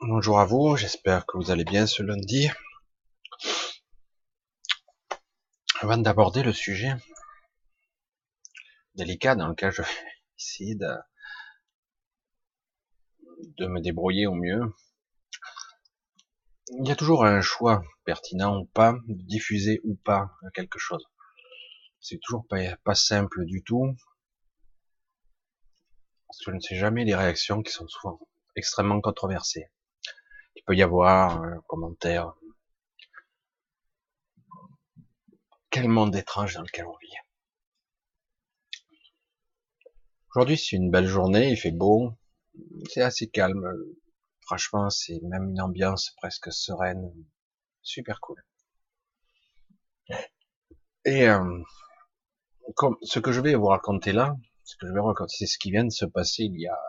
Bonjour à vous, j'espère que vous allez bien ce lundi. Avant d'aborder le sujet délicat dans lequel je vais de me débrouiller au mieux, il y a toujours un choix pertinent ou pas, de diffuser ou pas quelque chose. C'est toujours pas, pas simple du tout, parce que je ne sais jamais les réactions qui sont souvent extrêmement controversées. Il peut y avoir un commentaire. Quel monde étrange dans lequel on vit. Aujourd'hui, c'est une belle journée, il fait beau, c'est assez calme. Franchement, c'est même une ambiance presque sereine, super cool. Et euh, ce que je vais vous raconter là, ce que je vais raconter, c'est ce qui vient de se passer il y a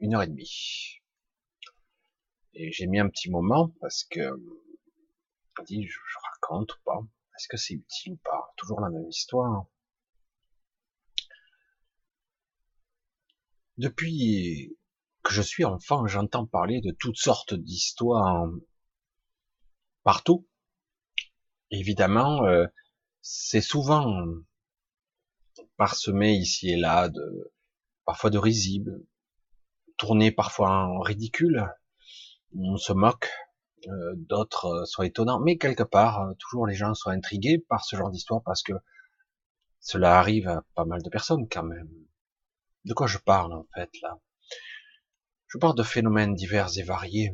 une heure et demie. Et j'ai mis un petit moment parce que je dit je, je raconte ou pas. Est-ce que c'est utile ou pas? Toujours la même histoire. Depuis que je suis enfant, j'entends parler de toutes sortes d'histoires partout. Évidemment, euh, c'est souvent parsemé ici et là de parfois de risibles, tourné parfois en ridicule, on se moque, euh, d'autres euh, sont étonnants, mais quelque part, euh, toujours les gens sont intrigués par ce genre d'histoire parce que cela arrive à pas mal de personnes quand même. De quoi je parle en fait là? Je parle de phénomènes divers et variés.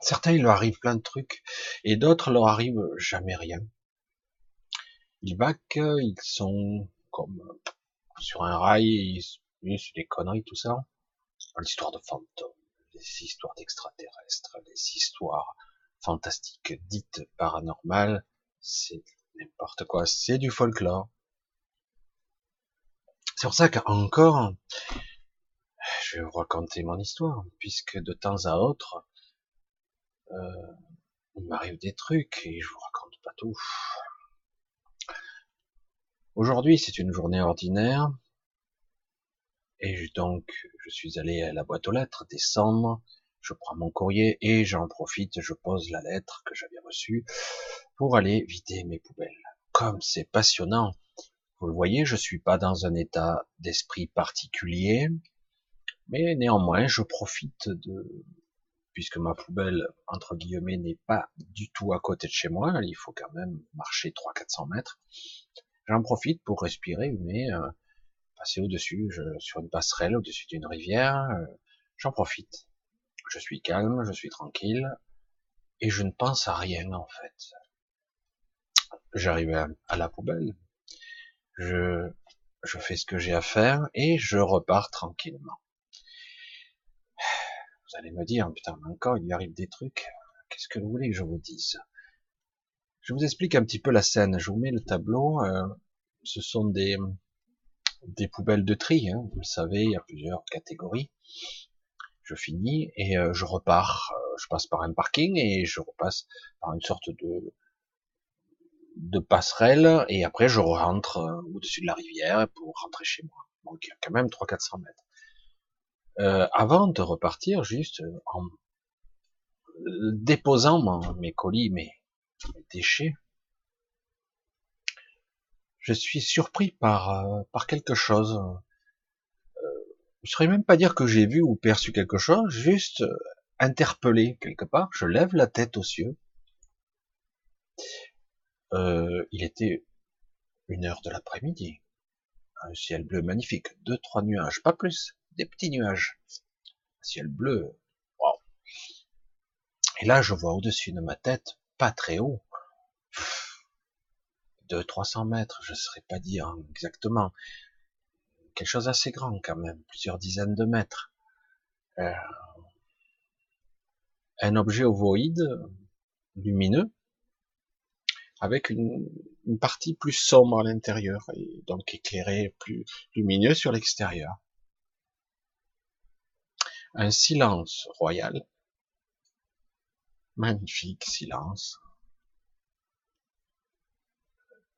Certains, il leur arrive plein de trucs, et d'autres, leur arrive jamais rien. Ils baquent, ils sont comme sur un rail, c'est des conneries tout ça. L'histoire de fantômes, les histoires d'extraterrestres, les histoires fantastiques dites paranormales, c'est n'importe quoi, c'est du folklore. C'est pour ça qu'encore, je vais vous raconter mon histoire, puisque de temps à autre, euh, il m'arrive des trucs et je vous raconte pas tout. Aujourd'hui, c'est une journée ordinaire, et donc, je suis allé à la boîte aux lettres, descendre, je prends mon courrier et j'en profite, je pose la lettre que j'avais reçue pour aller vider mes poubelles. Comme c'est passionnant, vous le voyez, je suis pas dans un état d'esprit particulier, mais néanmoins, je profite de, puisque ma poubelle, entre guillemets, n'est pas du tout à côté de chez moi, il faut quand même marcher 300-400 mètres, j'en profite pour respirer, mais euh, passer au-dessus, sur une passerelle, au-dessus d'une rivière, euh, j'en profite. Je suis calme, je suis tranquille, et je ne pense à rien en fait. J'arrive à, la poubelle, je, je fais ce que j'ai à faire, et je repars tranquillement. Vous allez me dire, putain, encore, il y arrive des trucs, qu'est-ce que vous voulez que je vous dise? Je vous explique un petit peu la scène, je vous mets le tableau, euh, ce sont des, des poubelles de tri. Hein, vous le savez, il y a plusieurs catégories. Je finis et euh, je repars. Euh, je passe par un parking et je repasse par une sorte de passerelle et après je rentre euh, au-dessus de la rivière pour rentrer chez moi. Donc il y a quand même 300-400 mètres. Avant de repartir, juste en déposant mes colis, mes déchets, je suis surpris par euh, par quelque chose. Euh, je ne saurais même pas dire que j'ai vu ou perçu quelque chose, juste euh, interpellé quelque part. Je lève la tête aux cieux. il était une heure de l'après-midi. Un ciel bleu magnifique, deux trois nuages, pas plus, des petits nuages. Un ciel bleu. Et là, je vois au-dessus de ma tête, pas très haut, de 300 mètres, je ne saurais pas dire exactement. Quelque chose d'assez grand quand même, plusieurs dizaines de mètres. Euh, un objet ovoïde, lumineux, avec une, une partie plus sombre à l'intérieur, et donc éclairé plus lumineux sur l'extérieur. Un silence royal, magnifique silence,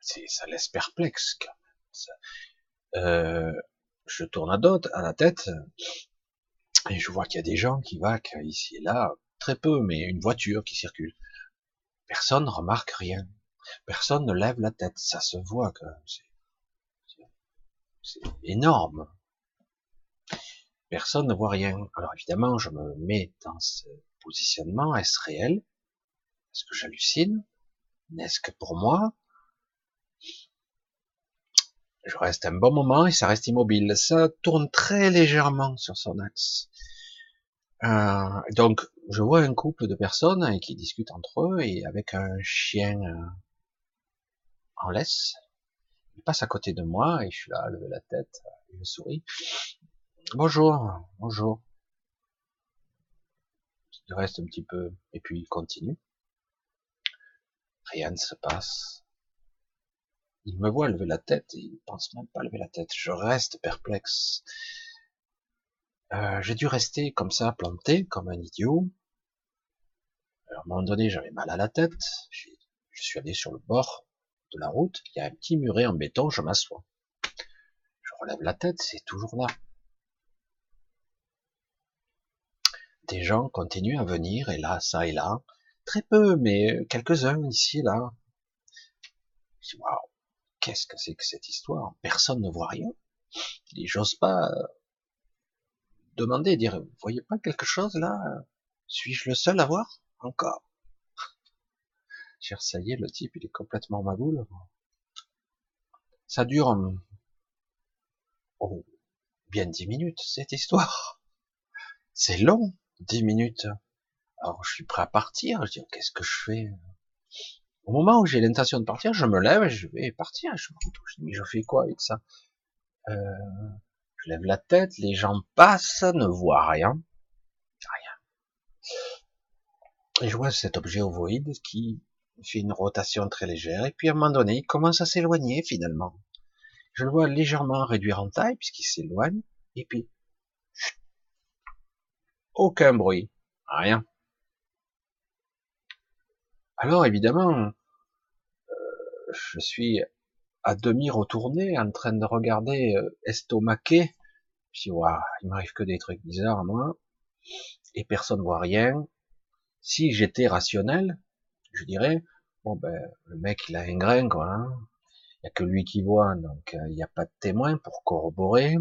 ça laisse perplexe. Euh, je tourne à, la tête. Et je vois qu'il y a des gens qui vaquent ici et là, très peu, mais une voiture qui circule. Personne ne remarque rien. Personne ne lève la tête. Ça se voit que c'est énorme. Personne ne voit rien. Alors évidemment, je me mets dans ce positionnement. Est-ce réel? Est-ce que j'hallucine? N'est-ce que pour moi? Je reste un bon moment et ça reste immobile. Ça tourne très légèrement sur son axe. Euh, donc, je vois un couple de personnes qui discutent entre eux et avec un chien euh, en laisse. Il passe à côté de moi et je suis là, lever la tête, je souris. Bonjour, bonjour. Il reste un petit peu et puis il continue. Rien ne se passe. Il me voit lever la tête et il ne pense même pas lever la tête. Je reste perplexe. Euh, j'ai dû rester comme ça, planté, comme un idiot. à un moment donné, j'avais mal à la tête. Je suis allé sur le bord de la route. Il y a un petit muret en béton, je m'assois. Je relève la tête, c'est toujours là. Des gens continuent à venir, et là, ça et là. Très peu, mais quelques-uns ici et là. Qu'est-ce que c'est que cette histoire? Personne ne voit rien. J'ose pas demander, dire, vous voyez pas quelque chose là? Suis-je le seul à voir? Encore Cher, ça y est, le type, il est complètement magoule. Ça dure oh, bien dix minutes, cette histoire. C'est long, dix minutes. Alors, je suis prêt à partir. Je dis, qu'est-ce que je fais? Au moment où j'ai l'intention de partir, je me lève et je vais partir. Je me retouche. Mais je fais quoi avec ça? Euh, je lève la tête, les gens passent, ne voient rien. Rien. Et je vois cet objet ovoïde qui fait une rotation très légère, et puis à un moment donné, il commence à s'éloigner finalement. Je le vois légèrement réduire en taille, puisqu'il s'éloigne, et puis, aucun bruit, rien. Alors évidemment, je suis à demi retourné, en train de regarder euh, estomaqué. Puis waouh, il m'arrive que des trucs bizarres moi, et personne voit rien. Si j'étais rationnel, je dirais bon ben le mec il a un grain quoi. Hein. Il y a que lui qui voit, donc euh, il n'y a pas de témoin pour corroborer.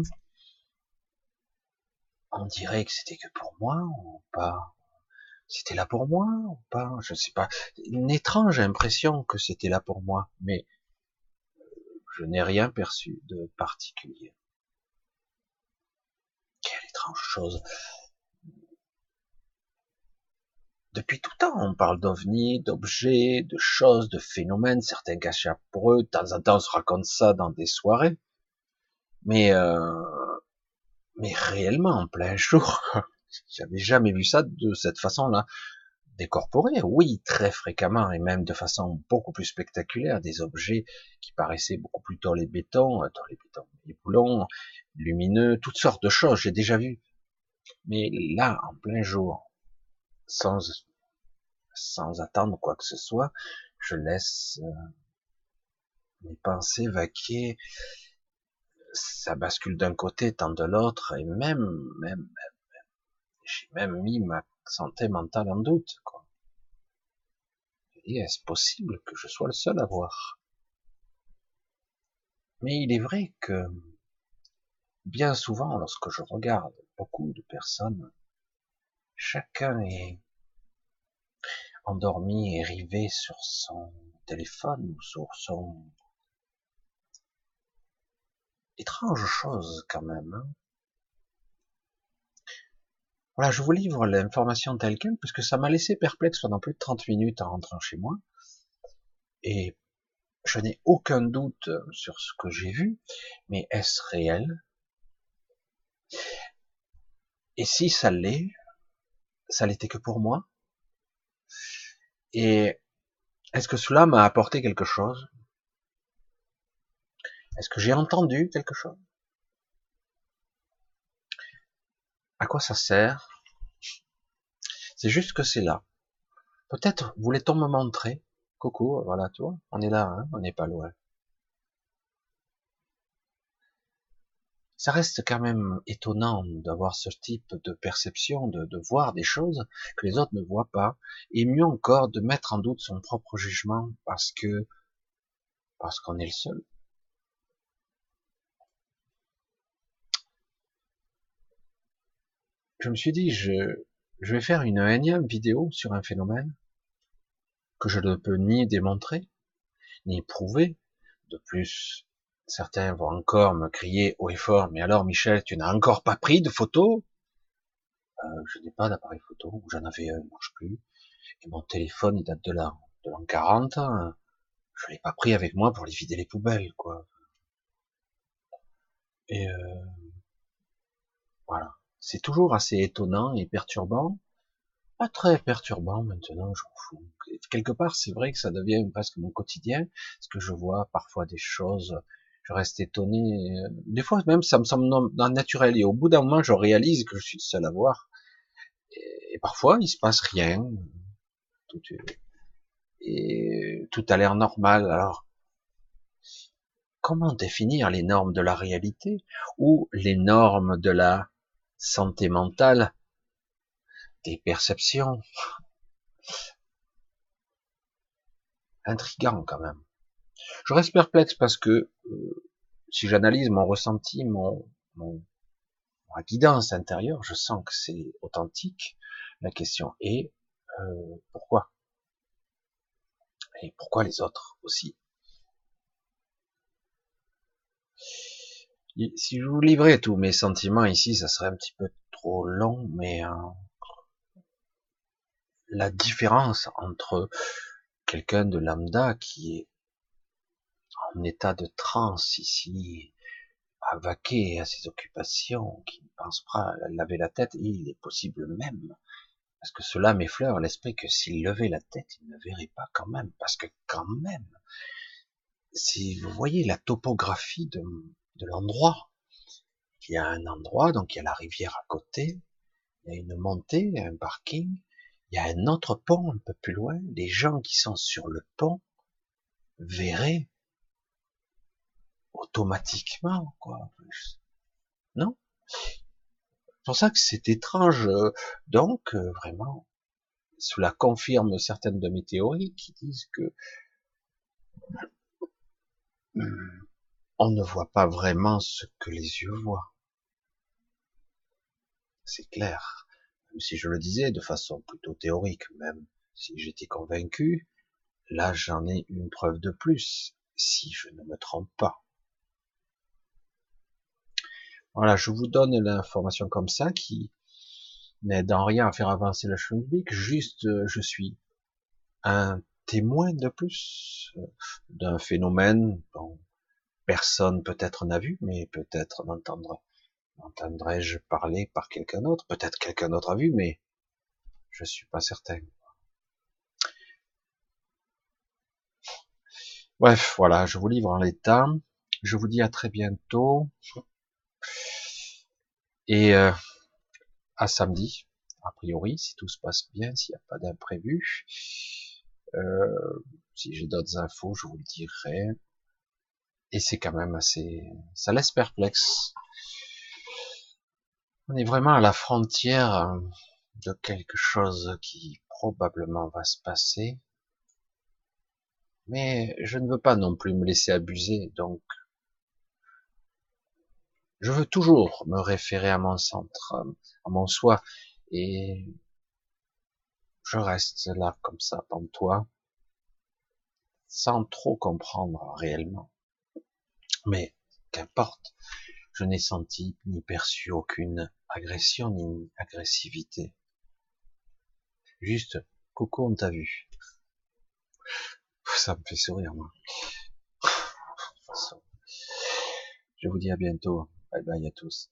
On dirait que c'était que pour moi ou pas? C'était là pour moi ou pas Je sais pas. Une étrange impression que c'était là pour moi, mais je n'ai rien perçu de particulier. Quelle étrange chose. Depuis tout temps, on parle d'ovnis, d'objets, de choses, de phénomènes, certains cachés pour eux, de temps en temps on se raconte ça dans des soirées. Mais, euh, mais réellement, en plein jour, j'avais jamais vu ça de cette façon-là décorporés, oui, très fréquemment, et même de façon beaucoup plus spectaculaire, des objets qui paraissaient beaucoup plus dans les bétons, euh, dans les bétons, les boulons, lumineux, toutes sortes de choses, j'ai déjà vu. Mais là, en plein jour, sans, sans attendre quoi que ce soit, je laisse euh, mes pensées vaquer, ça bascule d'un côté, tant de l'autre, et même, même, même j'ai même mis ma santé mentale en doute. Quoi. est-ce possible que je sois le seul à voir? Mais il est vrai que bien souvent, lorsque je regarde beaucoup de personnes, chacun est endormi et rivé sur son téléphone ou sur son étrange chose quand même. Hein. Voilà, je vous livre l'information telle quelle, parce que ça m'a laissé perplexe pendant plus de 30 minutes en rentrant chez moi. Et je n'ai aucun doute sur ce que j'ai vu, mais est-ce réel? Et si ça l'est, ça l'était que pour moi. Et est-ce que cela m'a apporté quelque chose? Est-ce que j'ai entendu quelque chose? À quoi ça sert? C'est juste que c'est là. Peut-être voulait-on me montrer Coucou, voilà, toi, on est là, hein, on n'est pas loin. ça reste quand même étonnant d'avoir ce type de perception, de, de, voir des choses que les autres ne voient pas, et mieux encore de mettre en doute son propre jugement parce que parce qu'on est le seul. Je me suis dit, je, vais faire une énième vidéo sur un phénomène que je ne peux ni démontrer, ni prouver. De plus, certains vont encore me crier haut et fort, mais alors Michel, tu n'as encore pas pris de photos euh, Je n'ai pas d'appareil photo, ou j'en avais un, il ne marche plus. Et mon téléphone, il date de l'an de l'an 40. Je l'ai pas pris avec moi pour les vider les poubelles, quoi. Et euh, voilà. C'est toujours assez étonnant et perturbant pas très perturbant maintenant, j'en fous. Quelque part, c'est vrai que ça devient presque mon quotidien, parce que je vois parfois des choses, je reste étonné. Des fois, même, ça me semble naturel. Et au bout d'un moment, je réalise que je suis le seul à voir. Et, parfois, il se passe rien. Et tout a l'air normal. Alors, comment définir les normes de la réalité ou les normes de la santé mentale des perceptions. Intrigant quand même. Je reste perplexe parce que euh, si j'analyse mon ressenti, mon, ma guidance intérieure, je sens que c'est authentique. La question est euh, pourquoi? Et pourquoi les autres aussi? Si je vous livrais tous mes sentiments ici, ça serait un petit peu trop long, mais euh, la différence entre quelqu'un de lambda qui est en état de transe ici, à vaquer à ses occupations, qui ne pense pas à laver la tête, il est possible même, parce que cela m'effleure l'esprit que s'il levait la tête, il ne verrait pas quand même, parce que quand même, si vous voyez la topographie de, de l'endroit, il y a un endroit, donc il y a la rivière à côté, il y a une montée, un parking, il y a un autre pont un peu plus loin, les gens qui sont sur le pont verraient automatiquement, quoi. Non? C'est pour ça que c'est étrange. Donc, euh, vraiment, cela confirme certaines de mes théories qui disent que hmm, on ne voit pas vraiment ce que les yeux voient. C'est clair si je le disais de façon plutôt théorique, même si j'étais convaincu, là j'en ai une preuve de plus, si je ne me trompe pas. Voilà, je vous donne l'information comme ça qui n'aide en rien à faire avancer la chose juste euh, je suis un témoin de plus euh, d'un phénomène personne peut-être n'a vu, mais peut-être n'entendra Entendrai-je parler par quelqu'un d'autre? Peut-être quelqu'un d'autre a vu, mais je suis pas certain. Bref, voilà, je vous livre en l'état. Je vous dis à très bientôt. Et euh, à samedi, a priori, si tout se passe bien, s'il n'y a pas d'imprévu. Euh, si j'ai d'autres infos, je vous le dirai. Et c'est quand même assez... Ça laisse perplexe. On est vraiment à la frontière euh, de quelque chose qui probablement va se passer. Mais je ne veux pas non plus me laisser abuser, donc je veux toujours me référer à mon centre, à mon soi, et je reste là comme ça, toi, sans trop comprendre réellement. Mais qu'importe, je n'ai senti ni perçu aucune agression ni agressivité. Juste, coucou, on t'a vu. Ça me fait sourire, moi. Je vous dis à bientôt. Bye bye à tous.